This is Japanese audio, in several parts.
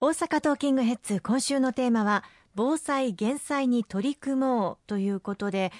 大阪トーキングヘッズ今週のテーマは防災減災に取り組もうということで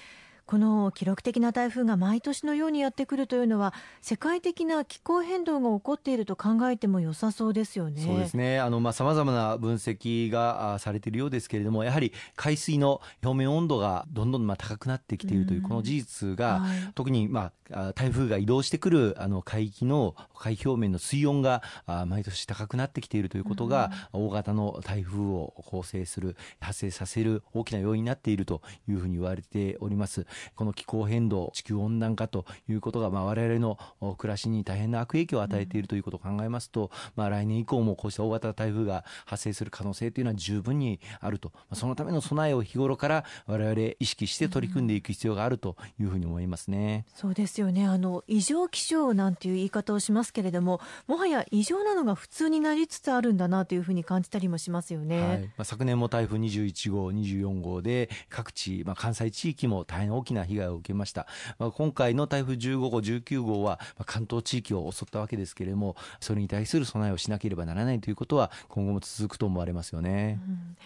この記録的な台風が毎年のようにやってくるというのは世界的な気候変動が起こっていると考えても良さそうですよね。そうですね。あのまあ様々な分析がされているようですけれども、やはり海水の表面温度がどんどんまあ高くなってきているというこの事実が、はい、特にまあ台風が移動してくるあの海域の海表面の水温が毎年高くなってきているということが、大型の台風を構成する発生させる大きな要因になっているというふうに言われております。この気候変動、地球温暖化ということが、まあ、我々の暮らしに大変な悪影響を与えているということを考えますと、まあ、来年以降もこうした大型台風が発生する可能性というのは十分にあると、そのための備えを日頃から我々意識して取り組んでいく必要があるというふうに思いますね。そうですよね。あの異常気象なんていう言い方をしますけれども、もはや異常なのが普通になりつつあるんだなというふうに感じたりもしますよね。はい、まあ、昨年も台風21号、24号で各地、まあ、関西地域も大変大きな被害を受けました。まあ、今回の台風15号、19号は、まあ、関東地域を襲ったわけですけれども、それに対する備えをしなければならないということは、今後も続くと思われますよね。うん、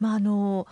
まああの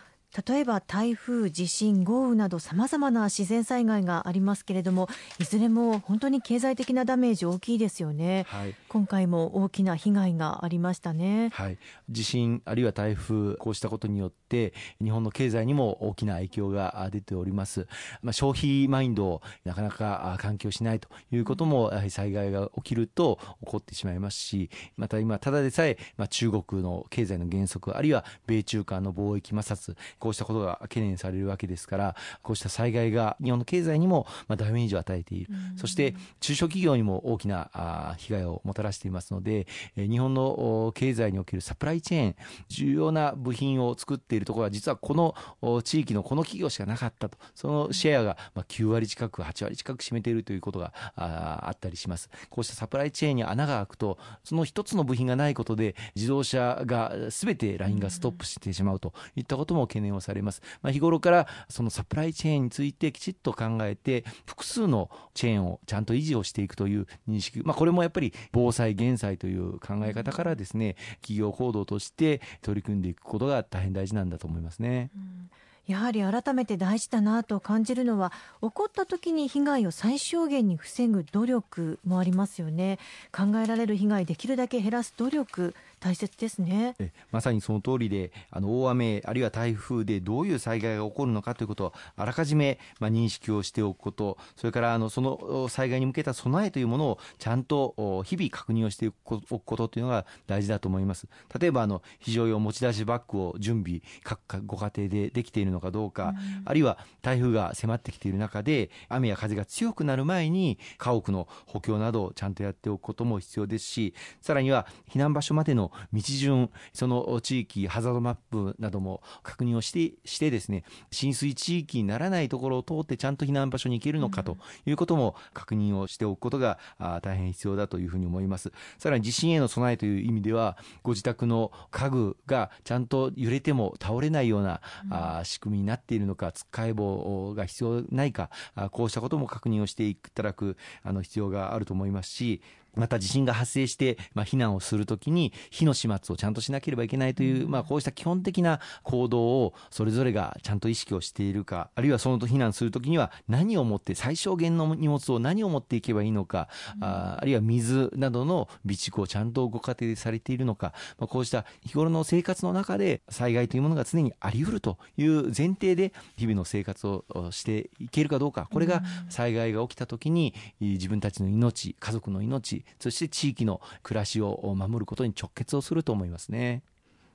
例えば台風、地震、豪雨などさまざまな自然災害がありますけれどもいずれも本当に経済的なダメージ大きいですよね、はい、今回も大きな被害がありましたね、はい、地震あるいは台風こうしたことによって日本の経済にも大きな影響が出ております、まあ、消費マインドをなかなか環境しないということもやはり災害が起きると起こってしまいますしまた今ただでさえ、まあ、中国の経済の減速あるいは米中間の貿易摩擦こうしたことが懸念されるわけですからこうした災害が日本の経済にもまあダメージを与えている、そして中小企業にも大きなあ被害をもたららしていますので日本の経済におけるサプライチェーン重要な部品を作っているところは実はこの地域のこの企業しかなかったと。そのシェアが9割近く8割近く占めているということがあったりします。こうしたサプライチェーンに穴が開くとその一つの部品がないことで自動車が全てラインがストップしてしまうといったことも懸念をされます。まあ、日頃からそのサプライチェーンについてきちっと考えて、複数のチェーンをちゃんと維持をしていくという認識、まあ、これもやっぱり防災減災という考え方からですね、企業行動として取り組んでいくことが大変大事なんだと思いますね。うんやはり改めて大事だなと感じるのは起こった時に被害を最小限に防ぐ努力もありますよね考えられる被害できるだけ減らす努力大切ですね。まさにその通りであの大雨あるいは台風でどういう災害が起こるのかということをあらかじめ、まあ、認識をしておくことそれからあのその災害に向けた備えというものをちゃんと日々確認をしておくことというのが大事だと思います。例えばあの非常用持ち出しバッグを準備各ご家庭でできているのかどうか、うん、あるいは台風が迫ってきている中で雨や風が強くなる前に家屋の補強などをちゃんとやっておくことも必要ですしさらには避難場所までの道順その地域ハザードマップなども確認をしてしてですね浸水地域にならないところを通ってちゃんと避難場所に行けるのかということも確認をしておくことが大変必要だというふうに思います。さらに地震への備えという意味ではご自宅の家具がちゃんと揺れても倒れないような、うん、仕組みになっているのかつっかえ棒が必要ないかこうしたことも確認をしていただくあの必要があると思いますしまた地震が発生して、まあ、避難をするときに火の始末をちゃんとしなければいけないという、まあ、こうした基本的な行動をそれぞれがちゃんと意識をしているかあるいはそのと避難するときには何を持って最小限の荷物を何を持っていけばいいのか、ああるいは水などの備蓄をちゃんとご家庭でされているのか、まあ、こうした日頃の生活の中で災害というものが常にあり得るという前提で日々の生活をしていけるかどうかこれが災害が起きたときに自分たちの命家族の命そして地域の暮らしを守ることに直結をすると思いますね。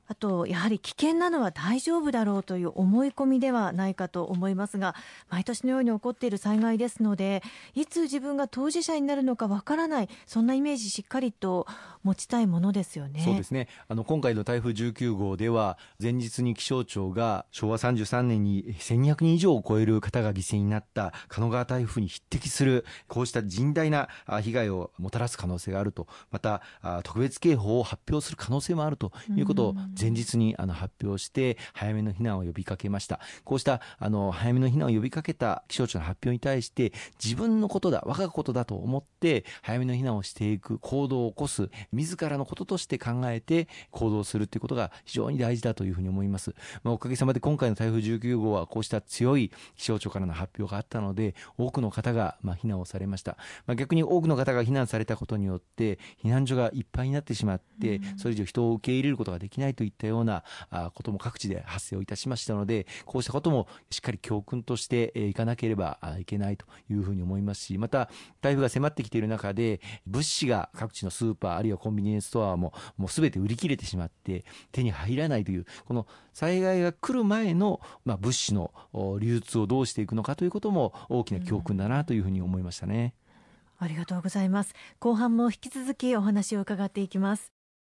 あとやはり危険なのは大丈夫だろうという思い込みではないかと思いますが毎年のように起こっている災害ですのでいつ自分が当事者になるのかわからないそんなイメージしっかりと持ちたいものですよね。そうですねあの今回の台風19号では前日に気象庁が昭和33年に1200人以上を超える方が犠牲になった神奈川台風に匹敵するこうした甚大な被害をもたらす可能性があるとまた特別警報を発表する可能性もあるということを前日にあの発表して早めの避難を呼びかけました。こうしたあの早めの避難を呼びかけた気象庁の発表に対して自分のことだ我がことだと思って早めの避難をしていく行動を起こす自らのこととして考えて行動するということが非常に大事だというふうに思います、まあ、おかげさまで今回の台風19号はこうした強い気象庁からの発表があったので多くの方がまあ避難をされました、まあ、逆に多くの方が避難されたことによって避難所がいっぱいになってしまって、それ以上人を受け入れることができないといいったようなことも各地で発生をいたしましたのでこうしたこともしっかり教訓としていかなければいけないというふうに思いますしまた台風が迫ってきている中で物資が各地のスーパーあるいはコンビニエンスストアももう全て売り切れてしまって手に入らないというこの災害が来る前の、ま、物資の流通をどうしていくのかということも大きな教訓だなというふうに思いましたね。ありがとうございます。後半も引き続きお話を伺っていきます。